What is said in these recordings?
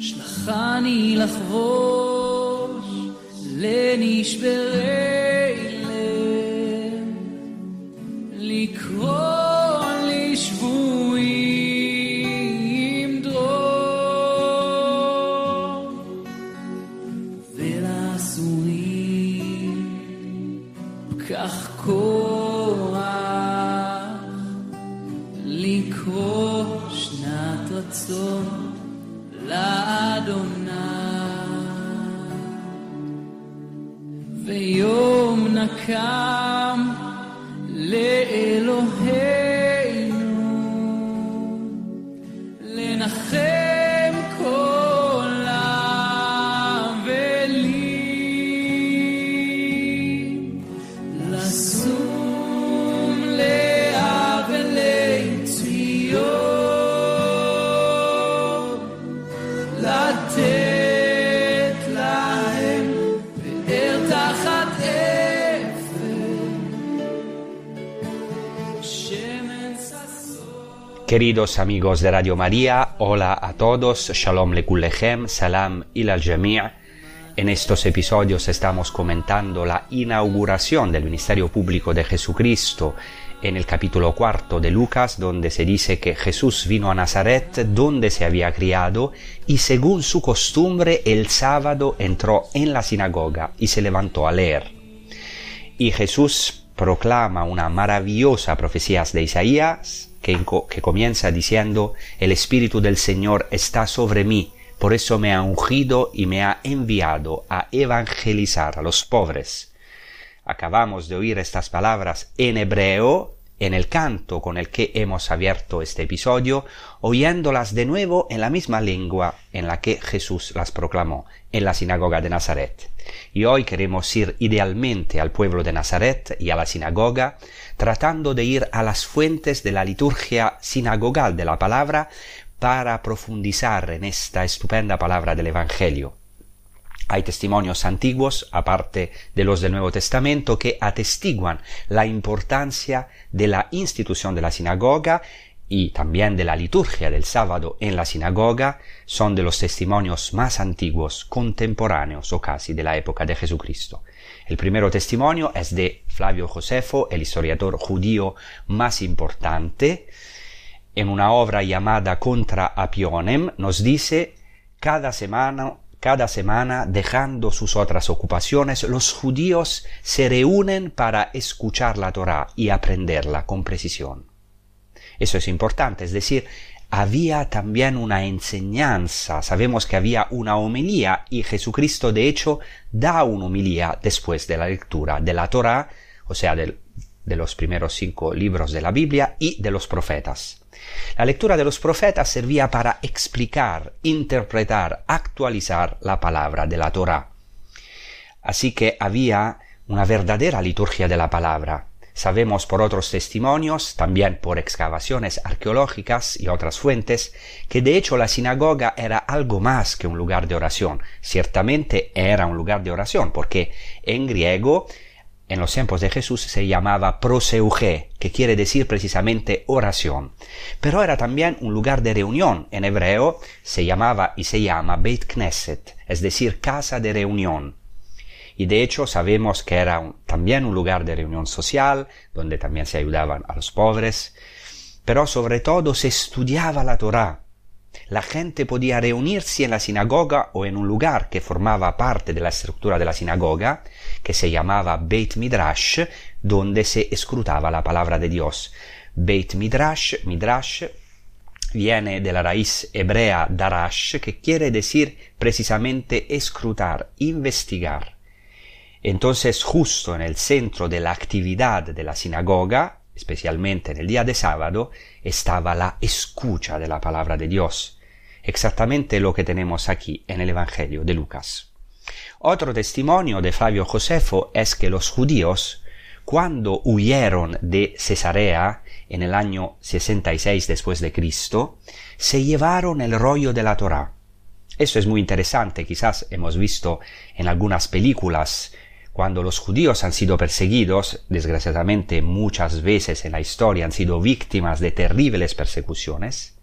שלחני לחבוש לנשברי Queridos amigos de Radio María, hola a todos, Shalom Lekulechem, Salam il al. En estos episodios estamos comentando la inauguración del ministerio público de Jesucristo en el capítulo cuarto de Lucas, donde se dice que Jesús vino a Nazaret, donde se había criado, y según su costumbre el sábado entró en la sinagoga y se levantó a leer. Y Jesús proclama una maravillosa profecía de Isaías que, comienza diciendo, el Espíritu del Señor está sobre mí, por eso me ha ungido y me ha enviado a evangelizar a los pobres. Acabamos de oír estas palabras en hebreo en el canto con el que hemos abierto este episodio, oyéndolas de nuevo en la misma lengua en la que Jesús las proclamó, en la sinagoga de Nazaret. Y hoy queremos ir idealmente al pueblo de Nazaret y a la sinagoga, tratando de ir a las fuentes de la liturgia sinagogal de la palabra para profundizar en esta estupenda palabra del Evangelio. Hay testimonios antiguos, aparte de los del Nuevo Testamento, que atestiguan la importancia de la institución de la sinagoga y también de la liturgia del sábado en la sinagoga, son de los testimonios más antiguos, contemporáneos o casi de la época de Jesucristo. El primero testimonio es de Flavio Josefo, el historiador judío más importante, en una obra llamada Contra Apionem, nos dice, cada semana, cada semana, dejando sus otras ocupaciones, los judíos se reúnen para escuchar la Torá y aprenderla con precisión. Eso es importante, es decir, había también una enseñanza, sabemos que había una homilía y Jesucristo de hecho da una homilía después de la lectura de la Torá, o sea, de los primeros cinco libros de la Biblia y de los profetas. La lectura de los profetas servía para explicar, interpretar, actualizar la palabra de la Torá. Así que había una verdadera liturgia de la palabra. Sabemos por otros testimonios, también por excavaciones arqueológicas y otras fuentes, que de hecho la sinagoga era algo más que un lugar de oración. Ciertamente era un lugar de oración, porque en griego en los tiempos de Jesús se llamaba proseuge, que quiere decir precisamente oración. Pero era también un lugar de reunión. En hebreo se llamaba y se llama Beit Knesset, es decir, casa de reunión. Y de hecho sabemos que era también un lugar de reunión social, donde también se ayudaban a los pobres, pero sobre todo se estudiaba la Torá. La gente podía reunirse en la sinagoga o en un lugar que formaba parte de la estructura de la sinagoga, que se llamaba Beit Midrash, donde se escrutaba la palabra de Dios. Beit Midrash, Midrash, viene de la raíz hebrea darash, que quiere decir precisamente escrutar, investigar. Entonces, justo en el centro de la actividad de la sinagoga, especialmente en el día de sábado, estaba la escucha de la palabra de Dios, exactamente lo que tenemos aquí en el Evangelio de Lucas. Otro testimonio de Flavio Josefo es que los judíos, cuando huyeron de Cesarea en el año 66 después de Cristo, se llevaron el rollo de la Torá. Eso es muy interesante, quizás hemos visto en algunas películas cuando los judíos han sido perseguidos, desgraciadamente muchas veces en la historia han sido víctimas de terribles persecuciones,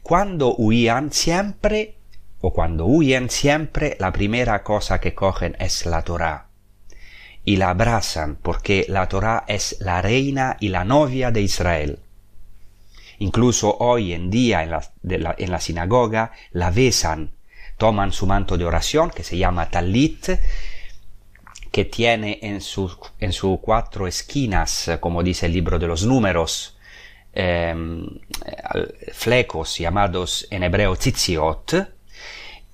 cuando huían siempre, o cuando huyen siempre, la primera cosa que cogen es la Torá. Y la abrazan porque la Torá es la reina y la novia de Israel. Incluso hoy en día en la- en la sinagoga la besan, toman su manto de oración que se llama talit, que tiene en sus en su cuatro esquinas, como dice el libro de los números, em, flecos llamados en hebreo tzitziot,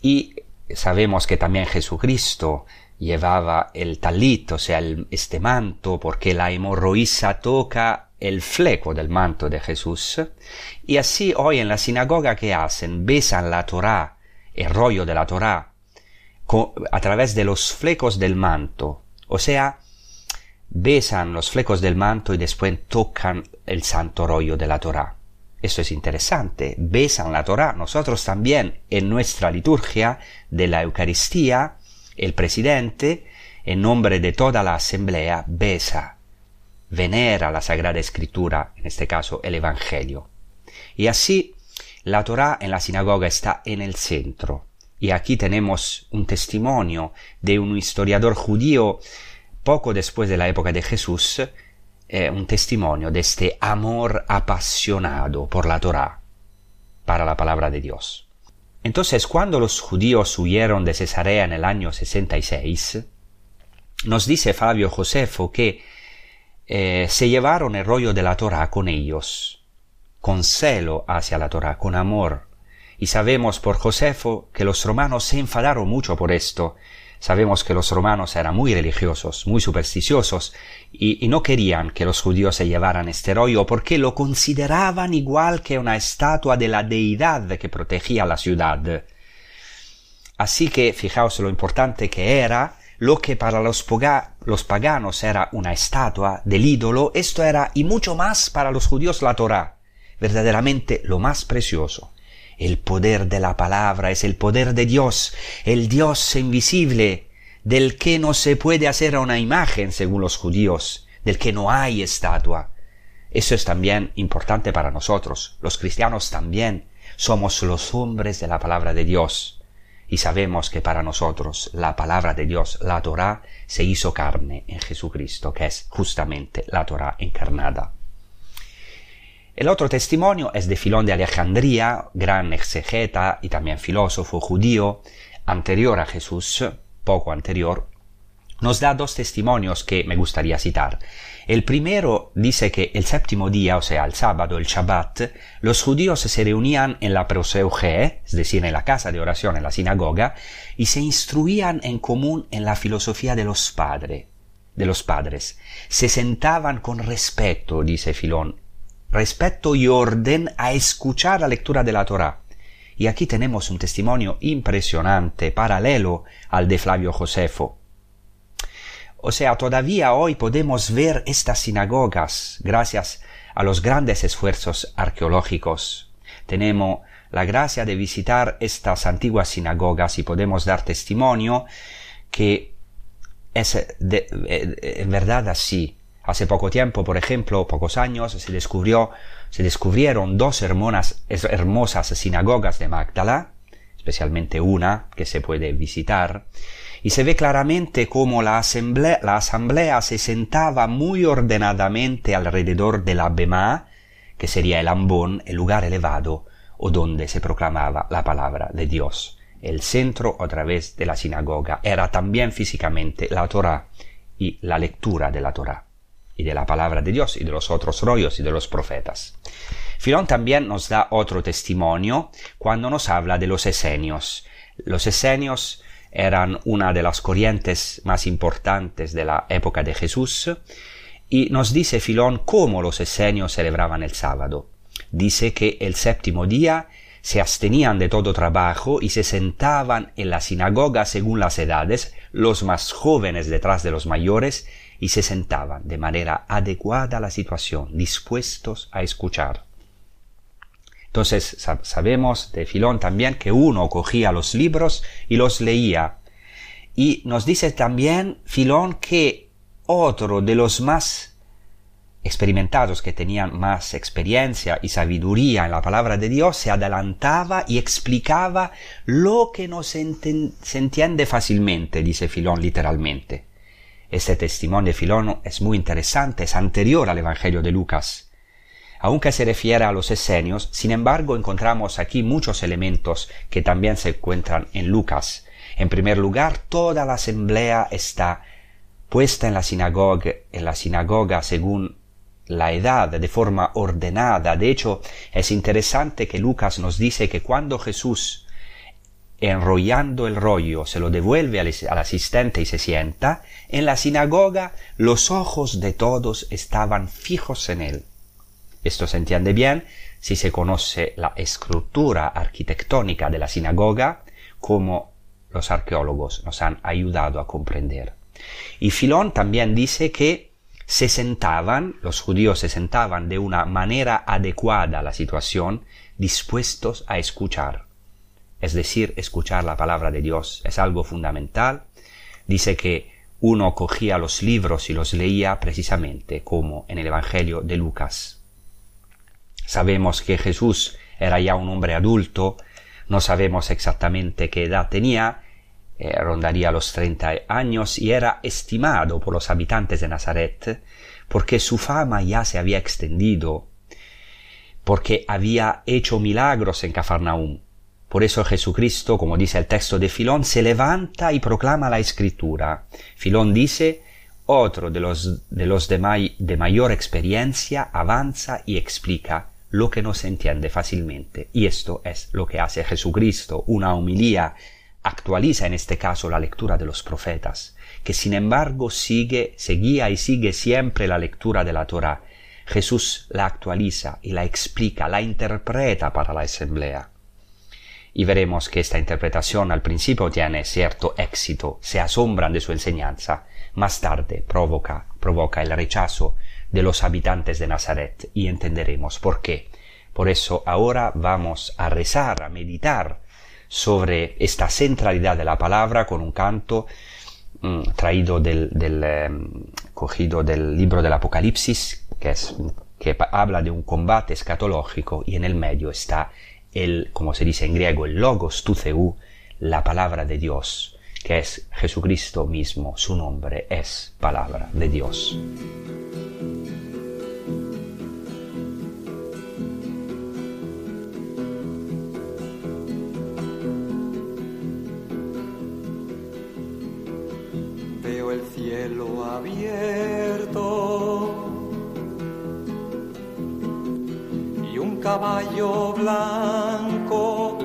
y sabemos que también Jesucristo llevaba el talit, o sea, este manto, porque la hemorroísa toca el fleco del manto de Jesús. Y así hoy en la sinagoga que hacen, besan la Torá, el rollo de la Torá, a través de los flecos del manto. O sea, besan los flecos del manto y después tocan el santo rollo de la Torá. Eso es interesante. Besan la Torá. Nosotros también en nuestra liturgia de la Eucaristía, el presidente, en nombre de toda la asamblea, besa, venera la Sagrada Escritura, en este caso el Evangelio. Y así la Torá en la sinagoga está en el centro. Y aquí tenemos un testimonio de un historiador judío poco después de la época de Jesús, eh, un testimonio de este amor apasionado por la Torá, para la palabra de Dios. Entonces, cuando los judíos huyeron de Cesarea en el año 66, nos dice Fabio Josefo que eh, se llevaron el rollo de la Torá con ellos, con celo hacia la Torá, con amor. Y sabemos por Josefo que los romanos se enfadaron mucho por esto. Sabemos que los romanos eran muy religiosos, muy supersticiosos, y, no querían que los judíos se llevaran este rollo porque lo consideraban igual que una estatua de la deidad que protegía la ciudad. Así que fijaos lo importante que era, lo que para los, los paganos era una estatua del ídolo, esto era y mucho más para los judíos la Torá, verdaderamente lo más precioso. El poder de la palabra es el poder de Dios, el Dios invisible, del que no se puede hacer una imagen según los judíos, del que no hay estatua. Eso es también importante para nosotros. Los cristianos también somos los hombres de la palabra de Dios. Y sabemos que para nosotros la palabra de Dios, la Torá, se hizo carne en Jesucristo, que es justamente la Torá encarnada. El otro testimonio es de Filón de Alejandría, gran exegeta y también filósofo judío, anterior a Jesús, poco anterior, nos da dos testimonios que me gustaría citar. El primero dice que el séptimo día, o sea, el sábado, el Shabbat, los judíos se reunían en la proseuge, es decir, en la casa de oración, en la sinagoga, y se instruían en común en la filosofía de los padres, de los padres. Se sentaban con respeto, dice Filón, respeto y orden a escuchar la lectura de la Torá. Y aquí tenemos un testimonio impresionante, paralelo al de Flavio Josefo. O sea, todavía hoy podemos ver estas sinagogas gracias a los grandes esfuerzos arqueológicos. Tenemos la gracia de visitar estas antiguas sinagogas y podemos dar testimonio que es de- eh, verdad así. Hace poco tiempo, por ejemplo, pocos años, se descubrió, se descubrieron dos hermosas sinagogas de Magdala, especialmente una que se puede visitar, y se ve claramente cómo la asamblea, la asamblea se sentaba muy ordenadamente alrededor de la Bema, que sería el ambón, el lugar elevado, o donde se proclamaba la palabra de Dios. El centro, a través de la sinagoga, era también físicamente la Torah y la lectura de la Torah, y de la palabra de Dios, y de los otros rollos y de los profetas. Filón también nos da otro testimonio cuando nos habla de los esenios. Los esenios eran una de las corrientes más importantes de la época de Jesús y nos dice Filón cómo los esenios celebraban el sábado. Dice que el séptimo día se abstenían de todo trabajo y se sentaban en la sinagoga según las edades, los más jóvenes detrás de los mayores, y se sentaban de manera adecuada a la situación, dispuestos a escuchar. Entonces sab- sabemos de Filón también que uno cogía los libros y los leía. Y nos dice también Filón que otro de los más experimentados que tenían más experiencia y sabiduría en la palabra de Dios se adelantaba y explicaba lo que no se, entiende fácilmente, dice Filón literalmente. Este testimonio de Filón es muy interesante, es anterior al Evangelio de Lucas. Aunque se refiere a los esenios, sin embargo encontramos aquí muchos elementos que también se encuentran en Lucas. En primer lugar, toda la asamblea está puesta en la sinagoga, en la sinagoga según la edad, de forma ordenada. De hecho, es interesante que Lucas nos dice que cuando Jesús, enrollando el rollo, se lo devuelve al, asistente y se sienta, en la sinagoga los ojos de todos estaban fijos en él. Esto se entiende bien si se conoce la estructura arquitectónica de la sinagoga, como los arqueólogos nos han ayudado a comprender. Y Filón también dice que se sentaban, los judíos se sentaban de una manera adecuada a la situación, dispuestos a escuchar. Es decir, escuchar la palabra de Dios es algo fundamental. Dice que uno cogía los libros y los leía precisamente como en el Evangelio de Lucas. Sabemos que Jesús era ya un hombre adulto, no sabemos exactamente qué edad tenía, eh, rondaría los 30 años y era estimado por los habitantes de Nazaret porque su fama ya se había extendido, porque había hecho milagros en Cafarnaúm. Por eso Jesucristo, como dice el texto de Filón, se levanta y proclama la escritura. Filón dice, otro de los de, los de, de mayor experiencia avanza y explica lo que no se entiende fácilmente. Y esto es lo que hace Jesucristo, una homilía actualiza en este caso la lectura de los profetas, que sin embargo sigue, seguía y sigue siempre la lectura de la Torah. Jesús la actualiza y la explica, la interpreta para la asamblea. Y veremos que esta interpretación al principio tiene cierto éxito, se asombran de su enseñanza, más tarde provoca, provoca el rechazo de los habitantes de Nazaret y entenderemos por qué. Por eso ahora vamos a rezar, a meditar sobre esta centralidad de la palabra con un canto mm, traído del, del eh, cogido del libro del Apocalipsis que es que habla de un combate escatológico y en el medio está el como se dice en griego el logos tu theou, la palabra de Dios que es Jesucristo mismo. Su nombre es palabra de Dios el cielo abierto y un caballo blanco.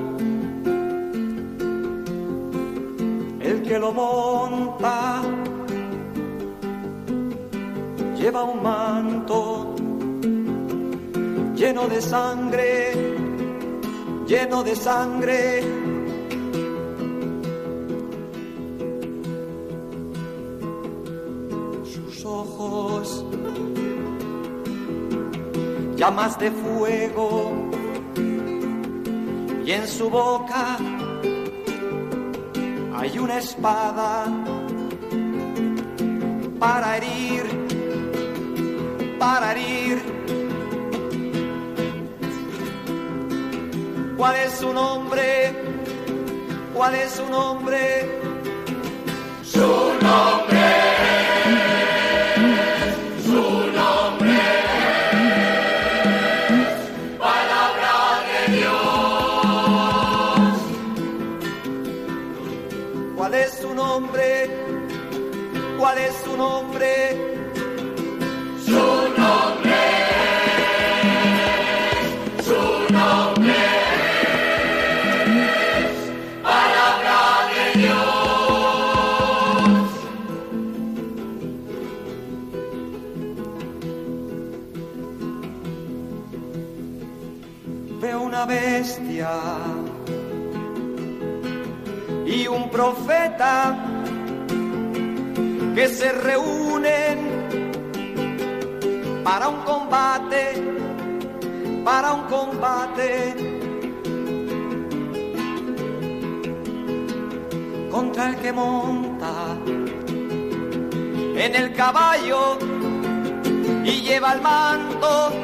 El que lo monta lleva un manto lleno de sangre, lleno de sangre. Llamas de fuego, y en su boca hay una espada para herir, para herir. ¿Cuál es su nombre? ¿Cuál es su nombre? ¿Cuál Una bestia. Y un profeta que se reúnen para un combate, para un combate. Contra el que monta en el caballo y lleva el manto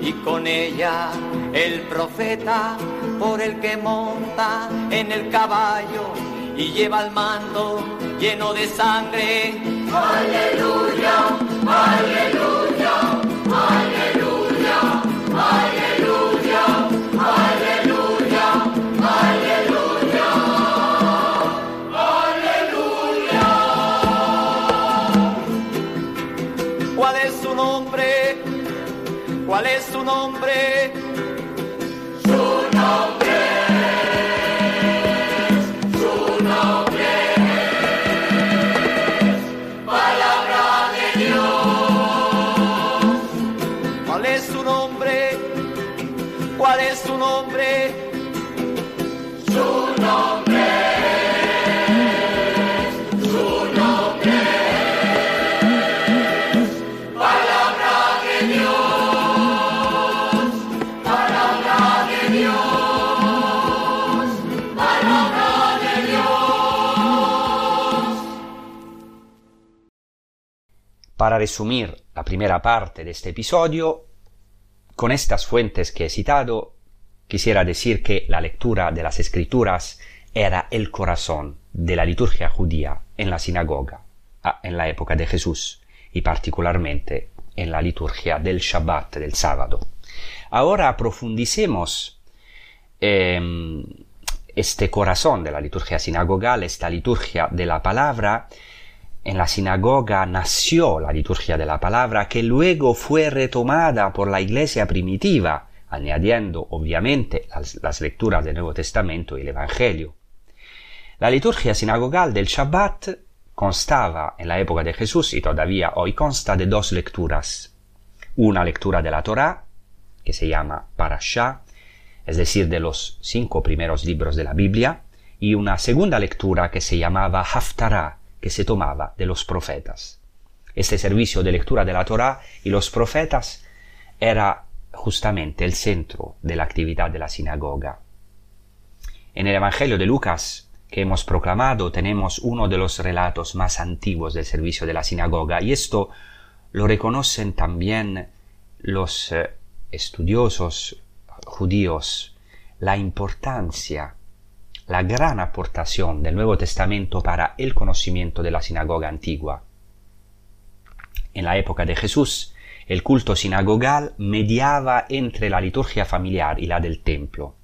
y con ella el profeta por el que monta en el caballo y lleva el mando lleno de sangre. ¿Cuál nombre? Para resumir la primera parte de este episodio, con estas fuentes que he citado, quisiera decir que la lectura de las escrituras era el corazón de la liturgia judía en la sinagoga ah, en la época de Jesús y particularmente en la liturgia del Shabbat, del sábado. Ahora profundicemos em, este corazón de la liturgia sinagogal, esta liturgia de la palabra, en la sinagoga nació la liturgia de la palabra que luego fue retomada por la iglesia primitiva, añadiendo obviamente las, lecturas del Nuevo Testamento y el Evangelio. La liturgia sinagogal del Shabbat constaba en la época de Jesús y todavía hoy consta de dos lecturas. Una lectura de la Torá, que se llama Parashá, es decir, de los cinco primeros libros de la Biblia, y una segunda lectura que se llamaba Haftarah, que se tomaba de los profetas. Este servicio de lectura de la Torá y los profetas era justamente el centro de la actividad de la sinagoga. En el Evangelio de Lucas que hemos proclamado tenemos uno de los relatos más antiguos del servicio de la sinagoga y esto lo reconocen también los eh, estudiosos judíos, la importancia la gran aportación del Nuevo Testamento para el conocimiento de la sinagoga antigua. En la época de Jesús, el culto sinagogal mediaba entre la liturgia familiar y la del templo.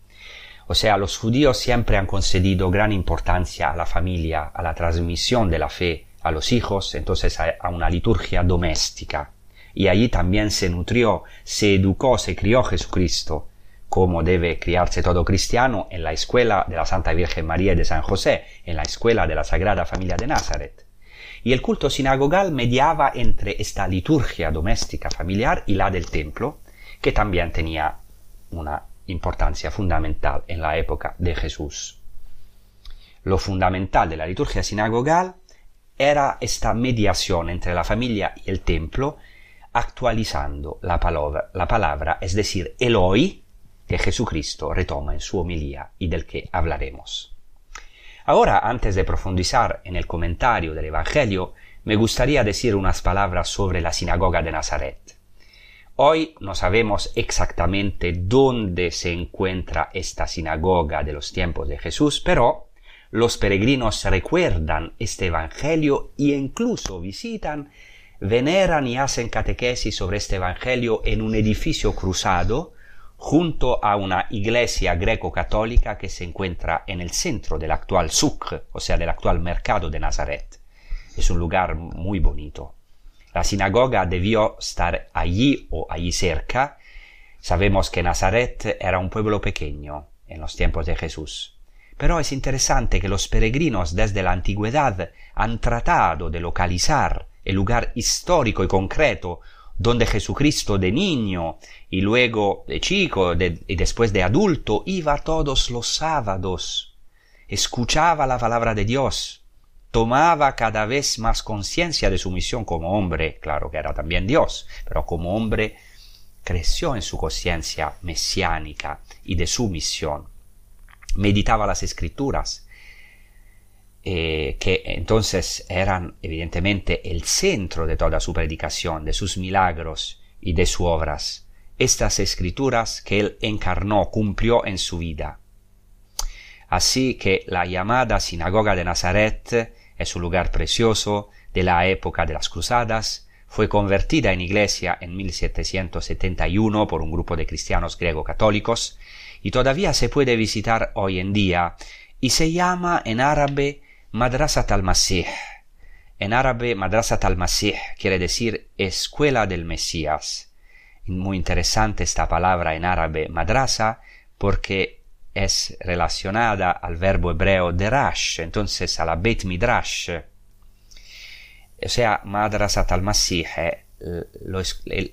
O sea, los judíos siempre han concedido gran importancia a la familia, a la transmisión de la fe a los hijos, entonces a, una liturgia doméstica. Y allí también se nutrió, se educó, se crió Jesucristo, como debe criarse todo cristiano en la escuela de la Santa Virgen María y de San José, en la escuela de la Sagrada Familia de Nazaret. y el culto sinagogal mediaba entre esta liturgia doméstica familiar y la del templo, que también tenía una importancia fundamental en la época de Jesús. Lo fundamental de la liturgia sinagogal era esta mediación entre la familia y el templo, actualizando la palabra, la palabra es decir, Eloi, que Jesucristo retoma en su homilía y del que hablaremos. Ahora, antes de profundizar en el comentario del Evangelio, me gustaría decir unas palabras sobre la sinagoga de Nazaret. Hoy no sabemos exactamente dónde se encuentra esta sinagoga de los tiempos de Jesús, pero los peregrinos recuerdan este Evangelio e incluso visitan, veneran y hacen catequesis sobre este Evangelio en un edificio cruzado junto a una iglesia greco-católica que se encuentra en el centro del actual Sucre, o sea, del actual mercado de Nazaret. Es un lugar muy bonito. La sinagoga debió estar allí o allí cerca. Sabemos que Nazaret era un pueblo pequeño en los tiempos de Jesús. Pero es interesante que los peregrinos desde la antigüedad han tratado de localizar el lugar histórico y concreto donde Jesucristo de niño y luego de chico y después de adulto iba todos los sábados, escuchaba la palabra de Dios, tomaba cada vez más conciencia de su misión como hombre, claro que era también Dios, pero como hombre creció en su conciencia mesiánica y de su misión. Meditaba las escrituras, eh, que entonces eran evidentemente el centro de toda su predicación, de sus milagros y de sus obras, estas escrituras que él encarnó, cumplió en su vida. Así que la llamada sinagoga de Nazaret es un lugar precioso de la época de las cruzadas, fue convertida en iglesia en 1771 por un grupo de cristianos griego-católicos y todavía se puede visitar hoy en día y se llama en árabe Madrasat al-Masih. En árabe, Madrasat al-Masih quiere decir escuela del Mesías. Muy interesante esta palabra en árabe, madrasa, porque es relacionada al verbo hebreo derash, entonces a la Beit Midrash. O sea, Madrasat al-Masih,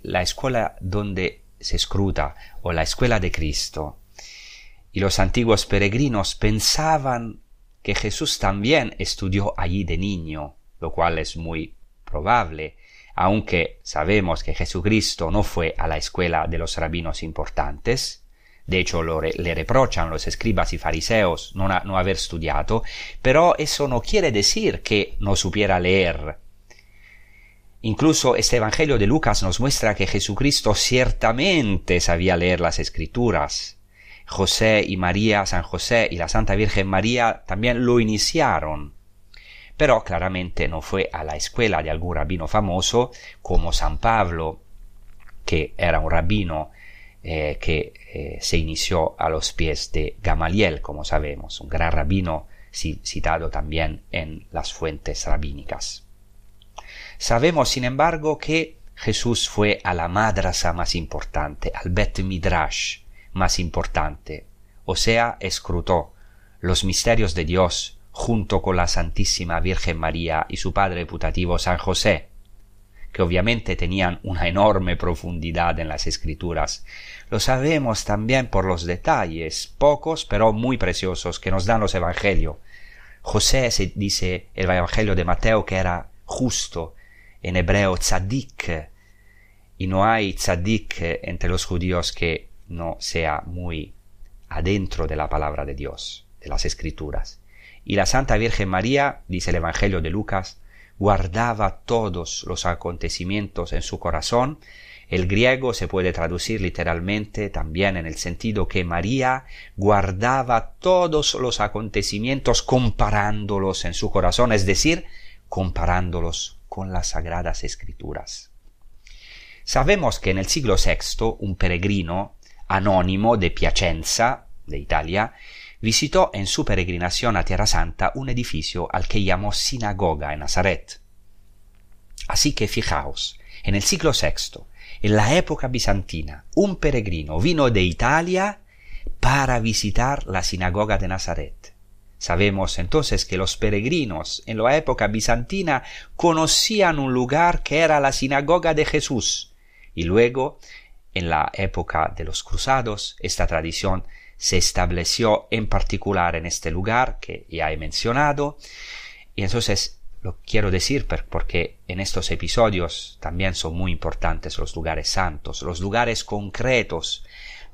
la escuela donde se escruta, o la escuela de Cristo. Y los antiguos peregrinos pensaban que Jesús también estudió allí de niño, lo cual es muy probable, aunque sabemos que Jesucristo no fue a la escuela de los rabinos importantes, de hecho le reprochan los escribas y fariseos no, no haber estudiado, pero eso no quiere decir que no supiera leer. Incluso este Evangelio de Lucas nos muestra que Jesucristo ciertamente sabía leer las escrituras, José y María, San José y la Santa Virgen María también lo iniciaron. Pero claramente no fue a la escuela de algún rabino famoso como San Pablo, que era un rabino eh, que eh, se inició a los pies de Gamaliel, como sabemos, un gran rabino citado también en las fuentes rabínicas. Sabemos, sin embargo, que Jesús fue a la madrasa más importante, al Bet Midrash, más importante, o sea, escrutó los misterios de Dios junto con la Santísima Virgen María y su padre putativo San José, que obviamente tenían una enorme profundidad en las escrituras. Lo sabemos también por los detalles, pocos pero muy preciosos, que nos dan los evangelios. José se dice el evangelio de Mateo que era justo, en hebreo tzadik, y no hay tzadik entre los judíos que no sea muy adentro de la palabra de Dios, de las escrituras. Y la Santa Virgen María, dice el Evangelio de Lucas, guardaba todos los acontecimientos en su corazón. El griego se puede traducir literalmente también en el sentido que María guardaba todos los acontecimientos comparándolos en su corazón, es decir, comparándolos con las sagradas escrituras. Sabemos que en el siglo VI un peregrino anónimo de Piacenza, de Italia, visitó en su peregrinación a Tierra Santa un edificio al que llamó sinagoga en Nazaret. Así que fijaos, en el siglo VI, en la época bizantina, un peregrino vino de Italia para visitar la sinagoga de Nazaret. Sabemos entonces que los peregrinos en la época bizantina conocían un lugar que era la sinagoga de Jesús y luego en la época de los cruzados. Esta tradición se estableció en particular en este lugar que ya he mencionado. Y entonces lo quiero decir porque en estos episodios también son muy importantes los lugares santos, los lugares concretos,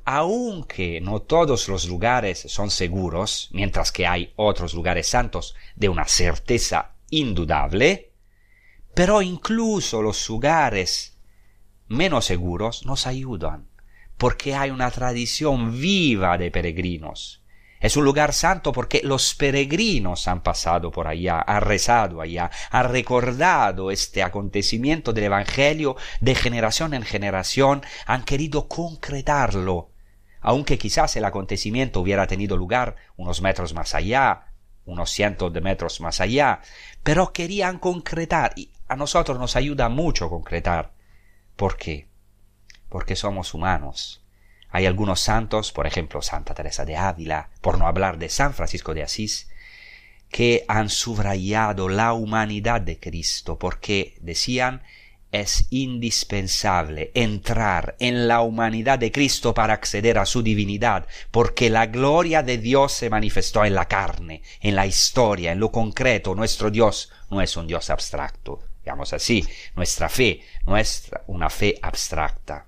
aunque no todos los lugares son seguros, mientras que hay otros lugares santos de una certeza indudable, pero incluso los lugares menos seguros nos ayudan, porque hay una tradición viva de peregrinos. Es un lugar santo porque los peregrinos han pasado por allá, han rezado allá, han recordado este acontecimiento del Evangelio de generación en generación, han querido concretarlo aunque quizás el acontecimiento hubiera tenido lugar unos metros más allá, unos cientos de metros más allá, pero querían concretar y a nosotros nos ayuda mucho concretar. ¿Por qué? Porque somos humanos. Hay algunos santos, por ejemplo Santa Teresa de Ávila, por no hablar de San Francisco de Asís, que han subrayado la humanidad de Cristo porque decían es indispensable entrar en la humanidad de Cristo para acceder a su divinidad, porque la gloria de Dios se manifestó en la carne, en la historia, en lo concreto. Nuestro Dios no es un Dios abstracto, digamos así. Nuestra fe no es una fe abstracta,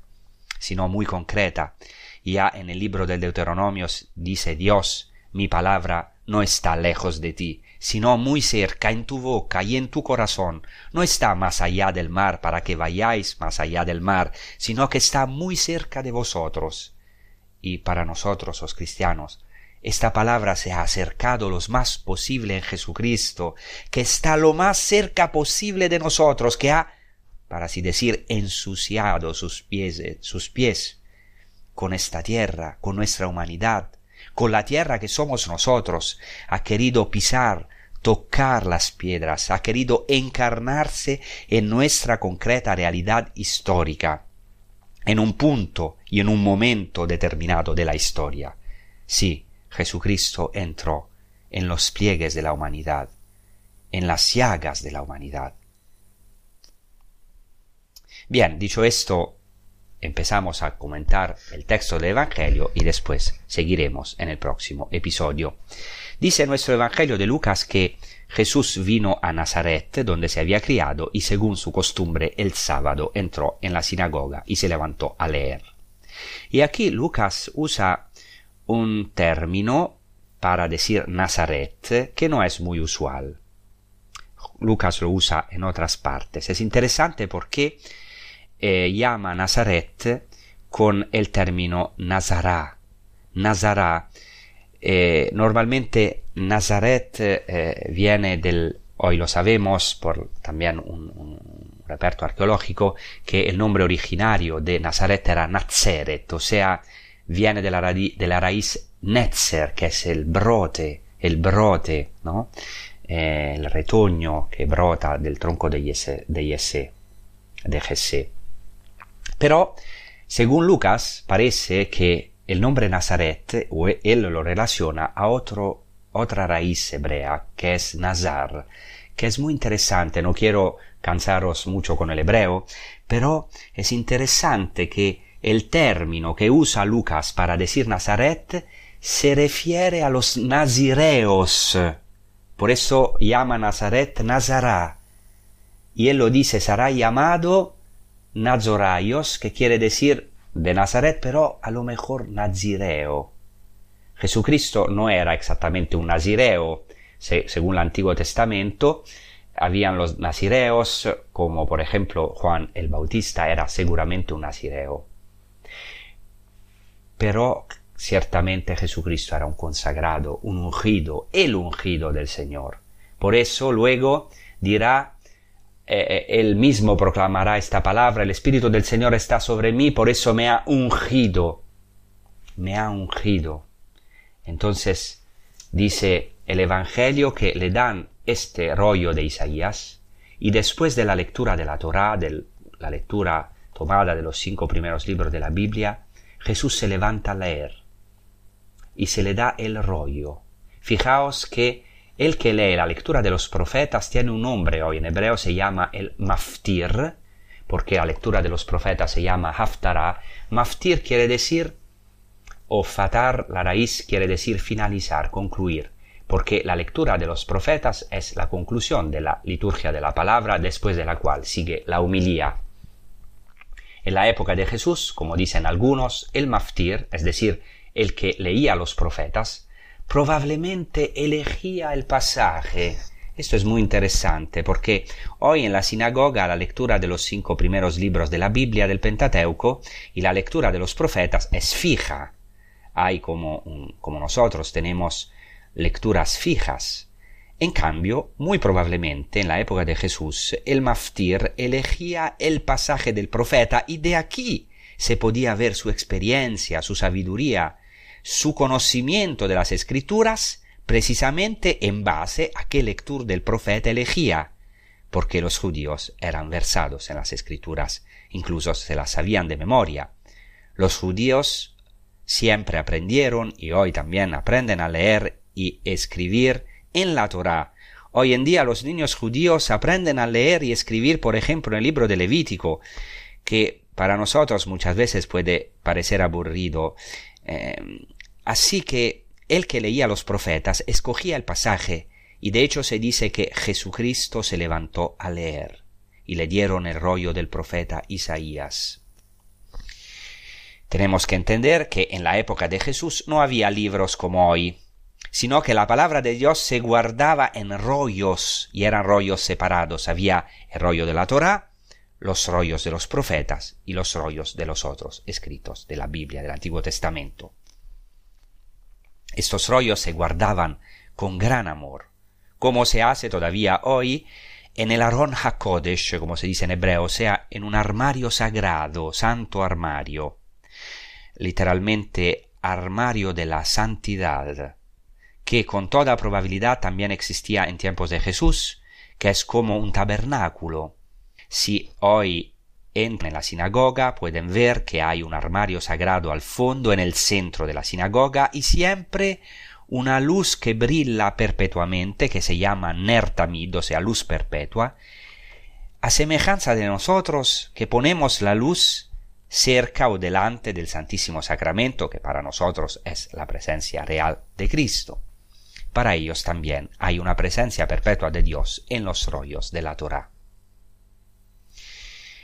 sino muy concreta. Ya en el libro del Deuteronomio dice Dios, mi palabra no está lejos de ti, sino muy cerca en tu boca y en tu corazón. No está más allá del mar para que vayáis más allá del mar, sino que está muy cerca de vosotros. Y para nosotros los cristianos, esta palabra se ha acercado lo más posible en Jesucristo, que está lo más cerca posible de nosotros, que ha, para así decir, ensuciado sus pies, sus pies con esta tierra, con nuestra humanidad, con la tierra que somos nosotros, ha querido pisar, tocar las piedras, ha querido encarnarse en nuestra concreta realidad histórica, en un punto y en un momento determinado de la historia. Sí, Jesucristo entró en los pliegues de la humanidad, en las llagas de la humanidad. Bien, dicho esto, empezamos a comentar el texto del Evangelio y después seguiremos en el próximo episodio. Dice nuestro Evangelio de Lucas que Jesús vino a Nazaret, donde se había criado, y según su costumbre el sábado entró en la sinagoga y se levantó a leer. Y aquí Lucas usa un término para decir Nazaret que no es muy usual. Lucas lo usa en otras partes. Es interesante porque eh, llama Nazaret con el término Nazará. Nazará. Eh, normalmente Nazaret eh, viene del, hoy lo sabemos por también un, un, reperto arqueológico, que el nombre originario de Nazaret era Nazeret, o sea, viene de la, raíz Netzer, que es el brote, el brote, ¿no? El retoño que brota del tronco de Yese, de Jesé. Pero, según Lucas, parece que el nombre Nazaret, él lo relaciona a otro, otra raíz hebrea, que es Nazar, que es muy interesante, no quiero cansaros mucho con el hebreo, pero es interesante que el término que usa Lucas para decir Nazaret se refiere a los nazireos. Por eso llama Nazaret Nazará. Y él lo dice, será llamado Nazoraios, que quiere decir de Nazaret, pero a lo mejor nazireo. Jesucristo no era exactamente un nazireo, se, según el Antiguo Testamento, habían los nazireos, como por ejemplo Juan el Bautista era seguramente un nazireo. Pero ciertamente Jesucristo era un consagrado, un ungido, el ungido del Señor. Por eso luego dirá eh, él mismo proclamará esta palabra, el Espíritu del Señor está sobre mí, por eso me ha ungido, me ha ungido. Entonces dice el Evangelio que le dan este rollo de Isaías y después de la lectura de la Torá, de la lectura tomada de los cinco primeros libros de la Biblia, Jesús se levanta a leer y se le da el rollo. Fijaos que el que lee la lectura de los profetas tiene un nombre hoy en hebreo, se llama el maftir, porque la lectura de los profetas se llama haftarah. Maftir quiere decir, o fatar, la raíz quiere decir finalizar, concluir, porque la lectura de los profetas es la conclusión de la liturgia de la palabra, después de la cual sigue la humilía. En la época de Jesús, como dicen algunos, el maftir, es decir, el que leía los profetas, probablemente elegía el pasaje. Esto es muy interesante porque hoy en la sinagoga la lectura de los cinco primeros libros de la Biblia del Pentateuco y la lectura de los profetas es fija. Hay como, como nosotros tenemos lecturas fijas. En cambio, muy probablemente en la época de Jesús, el maftir elegía el pasaje del profeta y de aquí se podía ver su experiencia, su sabiduría, su conocimiento de las escrituras precisamente en base a qué lectura del profeta elegía, porque los judíos eran versados en las escrituras, incluso se las sabían de memoria. Los judíos siempre aprendieron y hoy también aprenden a leer y escribir en la Torá. Hoy en día los niños judíos aprenden a leer y escribir, por ejemplo, en el libro de Levítico, que para nosotros muchas veces puede parecer aburrido, Em, así que el que leía los profetas escogía el pasaje y de hecho se dice que Jesucristo se levantó a leer y le dieron el rollo del profeta Isaías. Tenemos que entender que en la época de Jesús no había libros como hoy, sino que la palabra de Dios se guardaba en rollos y eran rollos separados. Había el rollo de la Torah los rollos de los profetas y los rollos de los otros escritos de la Biblia del Antiguo Testamento. Estos rollos se guardaban con gran amor, como se hace todavía hoy en el Aron HaKodesh, como se dice en hebreo, o sea, en un armario sagrado, santo armario, literalmente armario de la santidad, que con toda probabilidad también existía en tiempos de Jesús, que es como un tabernáculo, si hoy entran en la sinagoga pueden ver que hay un armario sagrado al fondo en el centro de la sinagoga y siempre una luz que brilla perpetuamente que se llama Nertamid, o sea, luz perpetua, a semejanza de nosotros que ponemos la luz cerca o delante del Santísimo Sacramento, que para nosotros es la presencia real de Cristo. Para ellos también hay una presencia perpetua de Dios en los rollos de la Torah.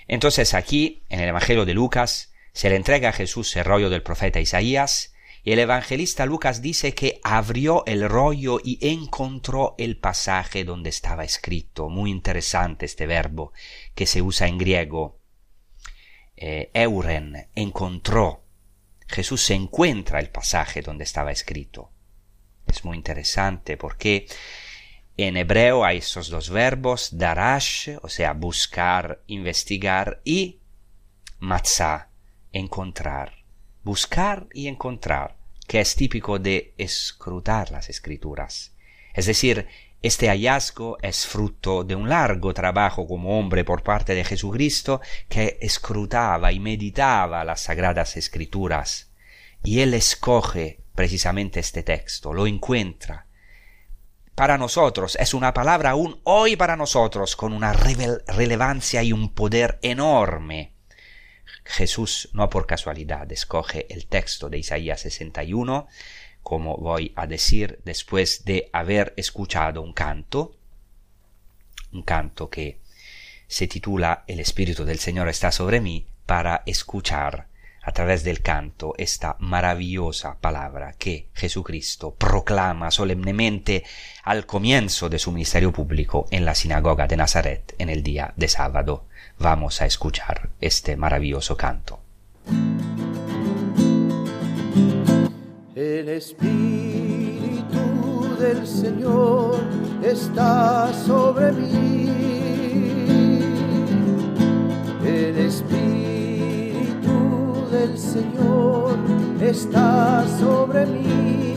Entonces aquí, en el Evangelio de Lucas, se le entrega a Jesús el rollo del profeta Isaías, y el evangelista Lucas dice que abrió el rollo y encontró el pasaje donde estaba escrito. Muy interesante este verbo que se usa en griego. Eh, euren, encontró. Jesús se encuentra el pasaje donde estaba escrito. Es muy interesante porque en hebreo hay esos dos verbos, darash, o sea, buscar, investigar, y matzah, encontrar. Buscar y encontrar, que es típico de escrutar las escrituras. Es decir, este hallazgo es fruto de un largo trabajo como hombre por parte de Jesucristo que escrutaba y meditaba las sagradas escrituras. Y él escoge precisamente este texto, lo encuentra, para nosotros, es una palabra aún hoy para nosotros, con una relevancia y un poder enorme. Jesús no por casualidad escoge el texto de Isaías 61, como voy a decir después de haber escuchado un canto, un canto que se titula El Espíritu del Señor está sobre mí, para escuchar a través del canto esta maravillosa palabra que Jesucristo proclama solemnemente al comienzo de su ministerio público en la sinagoga de Nazaret en el día de sábado. Vamos a escuchar este maravilloso canto. El Espíritu del Señor está sobre mí. El Espíritu el Señor está sobre mí,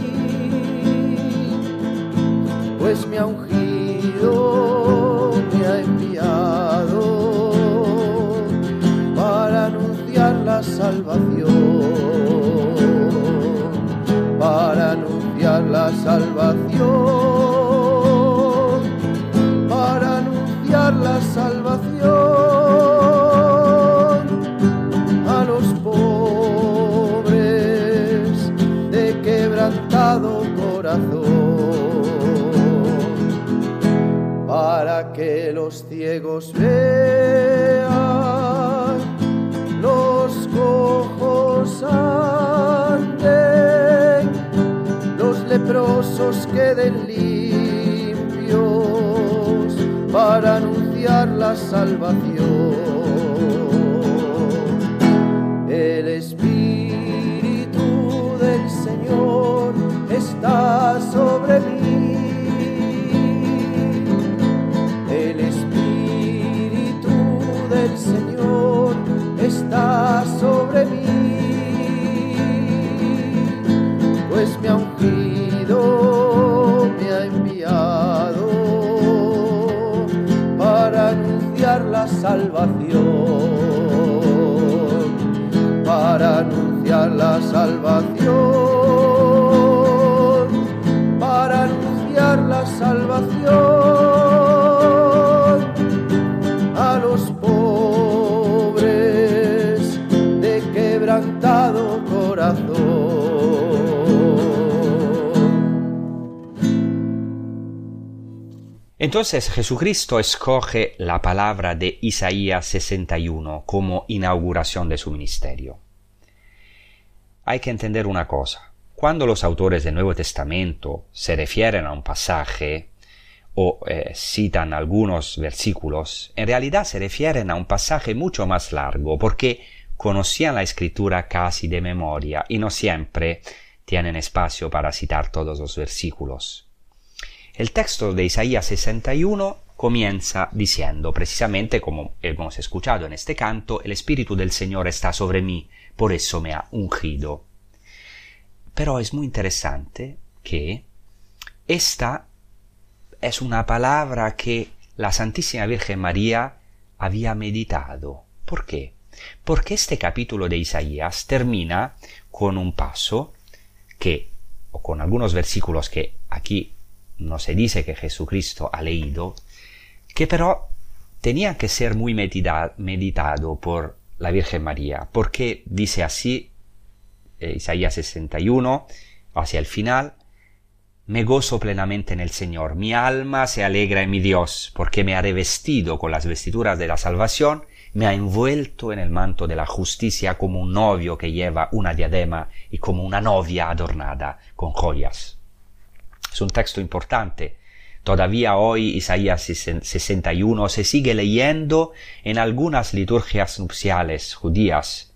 pues me ha ungido, me ha enviado para anunciar la salvación, para anunciar la salvación, ciegos vean, los cojos anden, los leprosos queden limpios, para anunciar la salvación. Está Entonces Jesucristo escoge la palabra de Isaías 61 como inauguración de su ministerio. Hay que entender una cosa. Cuando los autores del Nuevo Testamento se refieren a un pasaje o eh, citan algunos versículos, en realidad se refieren a un pasaje mucho más largo porque conocían la escritura casi de memoria y no siempre tienen espacio para citar todos los versículos. El texto de Isaías 61 comienza diciendo, precisamente como hemos escuchado en este canto, el Espíritu del Señor está sobre mí, por eso me ha ungido. Pero es muy interesante que esta es una palabra que la Santísima Virgen María había meditado. ¿Por qué? Porque este capítulo de Isaías termina con un paso que, o con algunos versículos que aquí no se dice que Jesucristo ha leído, que pero tenía que ser muy medita meditado por la Virgen María, porque dice así, eh, Isaías 61, hacia el final, me gozo plenamente en el Señor, mi alma se alegra en mi Dios, porque me ha revestido con las vestiduras de la salvación, me ha envuelto en el manto de la justicia como un novio que lleva una diadema y como una novia adornada con joyas. Es un texto importante. Todavía hoy Isaías 61 se sigue leyendo en algunas liturgias nupciales judías.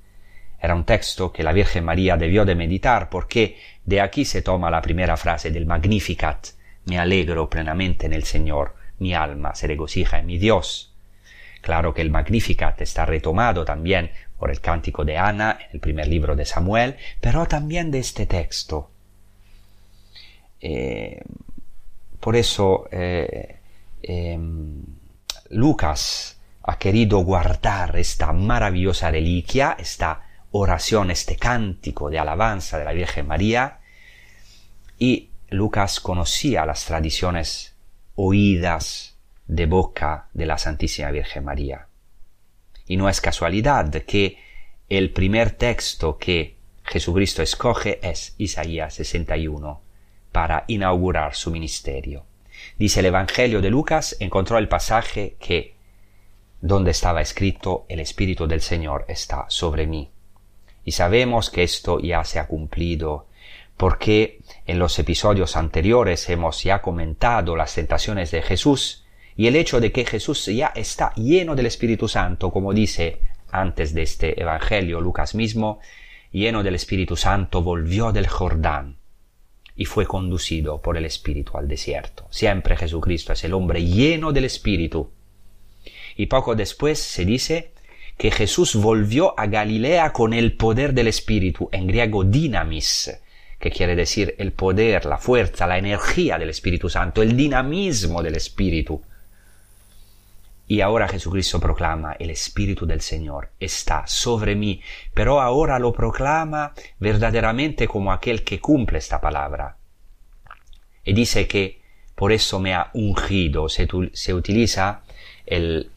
Era un texto que la Virgen María debió de meditar porque de aquí se toma la primera frase del Magnificat. Me alegro plenamente en el Señor, mi alma se regocija en mi Dios. Claro que el Magnificat está retomado también por el cántico de Ana en el primer libro de Samuel, pero también de este texto. Eh, por eso eh, eh, Lucas ha querido guardar esta maravillosa reliquia, esta oración, este cántico de alabanza de la Virgen María, y Lucas conocía las tradiciones oídas de boca de la Santísima Virgen María. Y no es casualidad que el primer texto que Jesucristo escoge es Isaías 61 para inaugurar su ministerio. Dice el Evangelio de Lucas, encontró el pasaje que donde estaba escrito el Espíritu del Señor está sobre mí. Y sabemos que esto ya se ha cumplido, porque en los episodios anteriores hemos ya comentado las tentaciones de Jesús y el hecho de que Jesús ya está lleno del Espíritu Santo, como dice antes de este Evangelio Lucas mismo, lleno del Espíritu Santo volvió del Jordán y fue conducido por el Espíritu al desierto. Siempre Jesucristo es el hombre lleno del Espíritu. Y poco después se dice que Jesús volvió a Galilea con el poder del Espíritu, en griego dinamis, que quiere decir el poder, la fuerza, la energía del Espíritu Santo, el dinamismo del Espíritu. Y ahora Jesucristo proclama, el Espíritu del Señor está sobre mí, pero ahora lo proclama verdaderamente como aquel que cumple esta palabra. y dice que por eso me ha ungido. Se, utiliza el,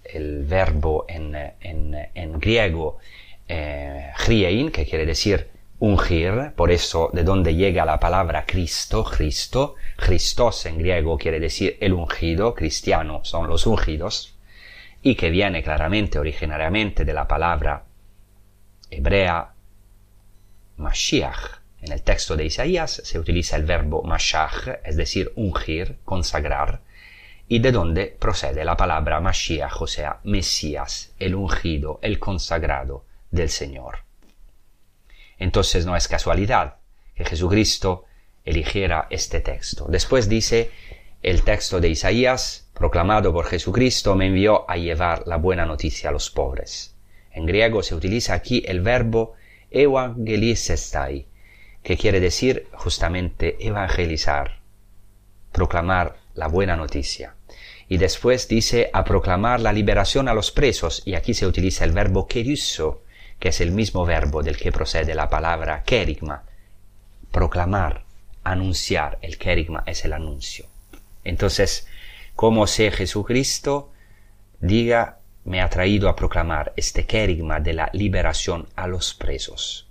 verbo en, griego eh, que quiere decir ungir, por eso de donde llega la palabra Cristo, Cristo, Christos en griego quiere decir el ungido, cristiano son los ungidos, y que viene claramente originariamente de la palabra hebrea Mashiach. En el texto de Isaías se utiliza el verbo Mashach, es decir, ungir, consagrar, y de donde procede la palabra Mashiach, o sea, Mesías, el ungido, el consagrado del Señor. Entonces no es casualidad que Jesucristo eligiera este texto. Después dice el texto de Isaías, proclamado por Jesucristo, me envió a llevar la buena noticia a los pobres. En griego se utiliza aquí el verbo evangelisestai, que quiere decir justamente evangelizar, proclamar la buena noticia. Y después dice a proclamar la liberación a los presos, y aquí se utiliza el verbo kerusso, que es el mismo verbo del que procede la palabra kerigma, proclamar, anunciar, el kerigma es el anuncio. Entonces, como si Jesucristo diga, me ha traído a proclamar este kerigma de la liberación a los presos,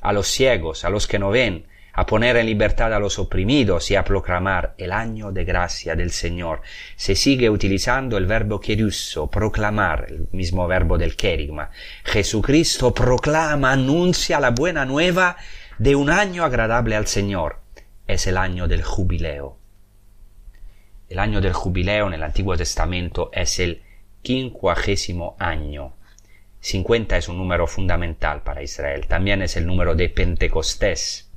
a los ciegos, a los que no ven, a poner en libertad a los oprimidos y a proclamar el año de gracia del Señor. Se sigue utilizando el verbo kerusso, proclamar, el mismo verbo del kerigma. Jesucristo proclama, anuncia la buena nueva de un año agradable al Señor. Es el año del jubileo. El año del jubileo en el Antiguo Testamento es el quincuagésimo año. 50 es un número fundamental para Israel. También es el número de Pentecostés,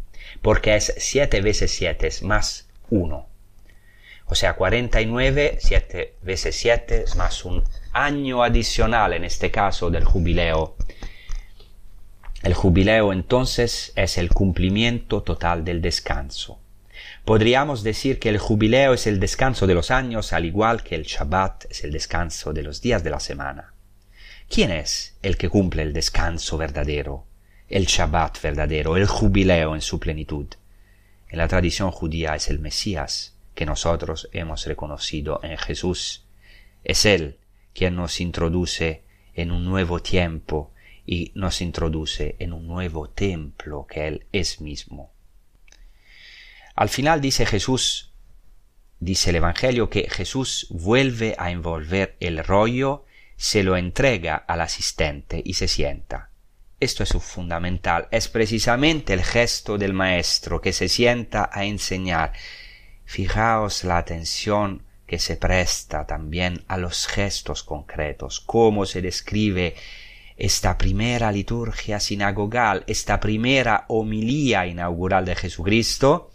porque es 7 veces 7 es más 1. O sea, 49, 7 veces 7 es más un año adicional, en este caso del jubileo. El jubileo entonces es el cumplimiento total del descanso. Podríamos decir que el jubileo es el descanso de los años, al igual que el Shabbat es el descanso de los días de la semana. ¿Quién es el que cumple el descanso verdadero, el Shabbat verdadero, el jubileo en su plenitud? En la tradición judía es el Mesías que nosotros hemos reconocido en Jesús. Es Él quien nos introduce en un nuevo tiempo y nos introduce en un nuevo templo que Él es mismo. Al final dice Jesús, dice el Evangelio, que Jesús vuelve a envolver el rollo, se lo entrega al asistente y se sienta. Esto es fundamental, es precisamente el gesto del maestro que se sienta a enseñar. Fijaos la atención que se presta también a los gestos concretos, cómo se describe esta primera liturgia sinagogal, esta primera homilía inaugural de Jesucristo,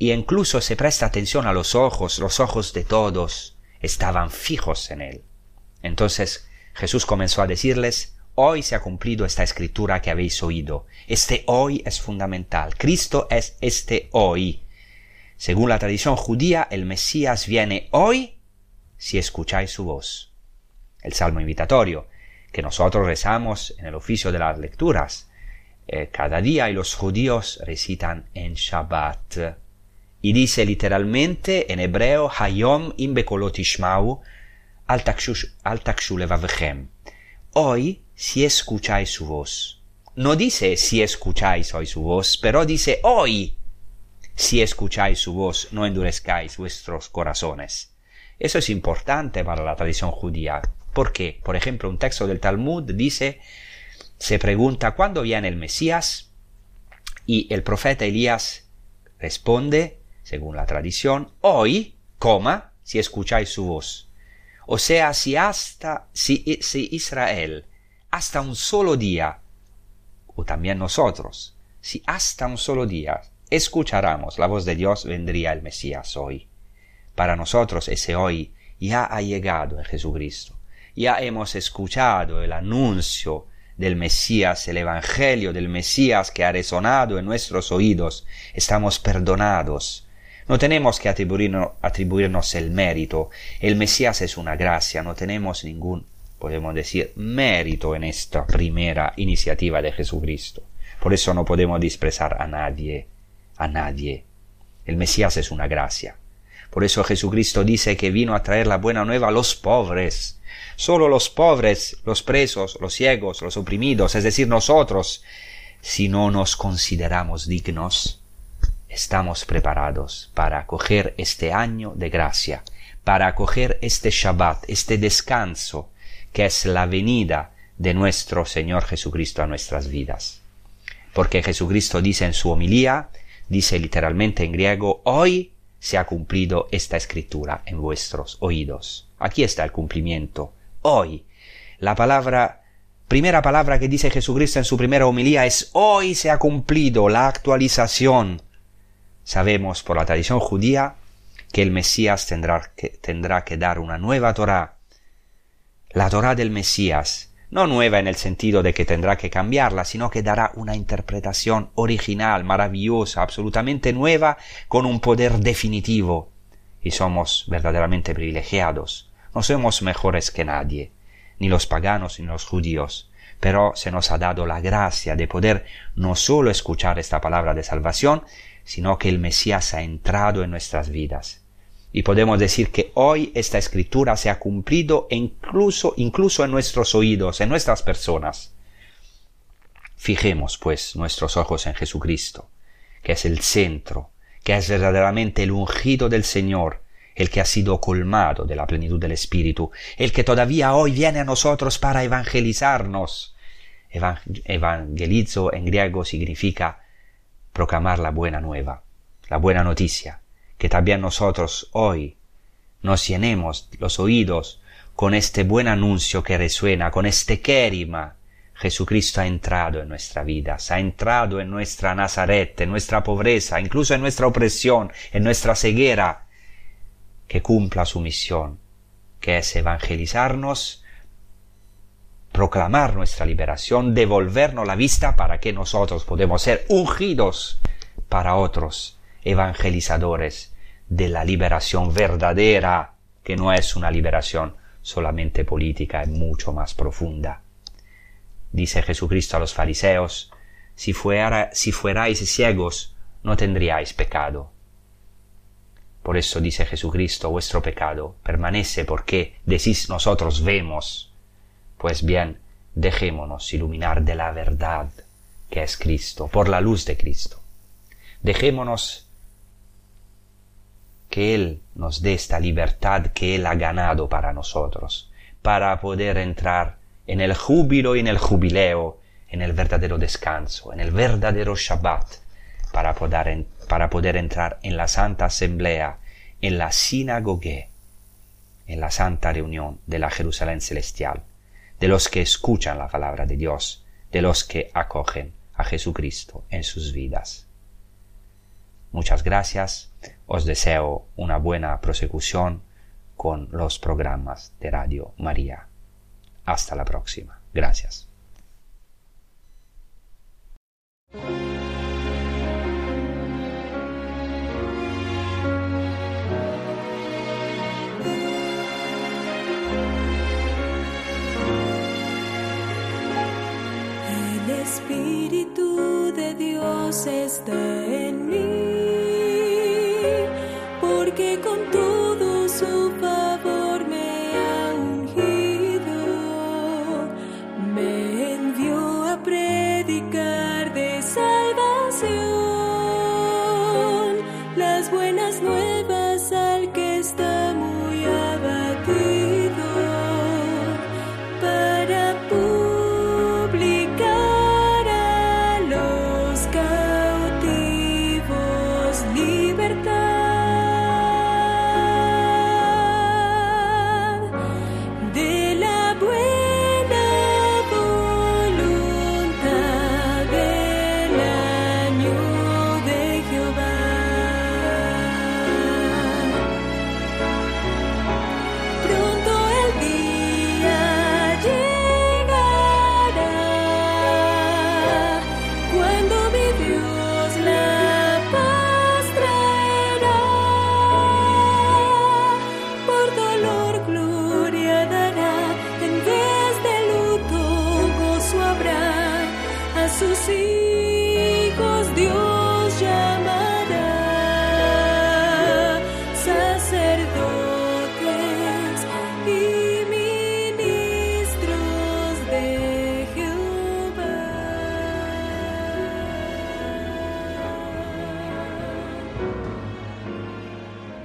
y incluso se presta atención a los ojos, los ojos de todos estaban fijos en él. Entonces Jesús comenzó a decirles, hoy se ha cumplido esta escritura que habéis oído. Este hoy es fundamental. Cristo es este hoy. Según la tradición judía, el Mesías viene hoy si escucháis su voz. El salmo invitatorio, que nosotros rezamos en el oficio de las lecturas, eh, cada día y los judíos recitan en Shabbat. Y dice literalmente en hebreo, Hayom ishmau al. Hoy, si escucháis su voz. No dice si escucháis hoy su voz, pero dice hoy. Si escucháis su voz, no endurezcáis vuestros corazones. Eso es importante para la tradición judía. porque, Por ejemplo, un texto del Talmud dice, se pregunta cuándo viene el Mesías y el profeta Elías responde, según la tradición, hoy, coma, si escucháis su voz. O sea, si hasta, si, si Israel, hasta un solo día, o también nosotros, si hasta un solo día escucháramos la voz de Dios, vendría el Mesías hoy. Para nosotros ese hoy ya ha llegado en Jesucristo. Ya hemos escuchado el anuncio del Mesías, el Evangelio del Mesías que ha resonado en nuestros oídos. Estamos perdonados. No tenemos que atribuirnos, el mérito. El Mesías es una gracia. No tenemos ningún, podemos decir, mérito en esta primera iniciativa de Jesucristo. Por eso no podemos desprezar a nadie, a nadie. El Mesías es una gracia. Por eso Jesucristo dice que vino a traer la buena nueva a los pobres. Solo los pobres, los presos, los ciegos, los oprimidos, es decir, nosotros, si no nos consideramos dignos, estamos preparados para acoger este año de gracia, para acoger este Shabbat, este descanso, que es la venida de nuestro Señor Jesucristo a nuestras vidas. Porque Jesucristo dice en su homilía, dice literalmente en griego, hoy se ha cumplido esta escritura en vuestros oídos. Aquí está el cumplimiento. Hoy. La palabra, primera palabra que dice Jesucristo en su primera homilía es hoy se ha cumplido la actualización. Sabemos por la tradición judía que el Mesías tendrá que, dar una nueva Torah. La Torah del Mesías, no nueva en el sentido de que tendrá que cambiarla, sino que dará una interpretación original, maravillosa, absolutamente nueva, con un poder definitivo. Y somos verdaderamente privilegiados. No somos mejores que nadie, ni los paganos ni los judíos, pero se nos ha dado la gracia de poder no solo escuchar esta palabra de salvación, sino que el Mesías ha entrado en nuestras vidas y podemos decir que hoy esta escritura se ha cumplido incluso, incluso en nuestros oídos, en nuestras personas. Fijemos, pues, nuestros ojos en Jesucristo, que es el centro, que es verdaderamente el ungido del Señor, el que ha sido colmado de la plenitud del Espíritu, el que todavía hoy viene a nosotros para evangelizarnos. evangelizo en griego significa proclamar la buena nueva, la buena noticia, que también nosotros hoy nos llenemos los oídos con este buen anuncio que resuena, con este querima. Jesucristo ha entrado en nuestra vida, ha entrado en nuestra Nazaret, en nuestra pobreza, incluso en nuestra opresión, en nuestra ceguera, que cumpla su misión, que es evangelizarnos, proclamar nuestra liberación, devolvernos la vista para que nosotros podamos ser ungidos para otros evangelizadores de la liberación verdadera, que no es una liberación solamente política, es mucho más profunda. Dice Jesucristo a los fariseos, si, si fuerais ciegos, no tendríais pecado. Por eso dice Jesucristo, vuestro pecado permanece porque decís nosotros vemos. Pues bien, dejémonos iluminar de la verdad que es Cristo, por la luz de Cristo. Dejémonos que Él nos dé esta libertad que Él ha ganado para nosotros, para poder entrar en el júbilo y en el jubileo, en el verdadero descanso, en el verdadero Shabbat, para poder, entrar en la santa asamblea, en la sinagogue, en la santa reunión de la Jerusalén celestial, de los que escuchan la palabra de Dios, de los que acogen a Jesucristo en sus vidas. Muchas gracias. Os deseo una buena prosecución con los programas de Radio María. Hasta la próxima. Gracias. Espíritu de Dios está en mí, porque con todo su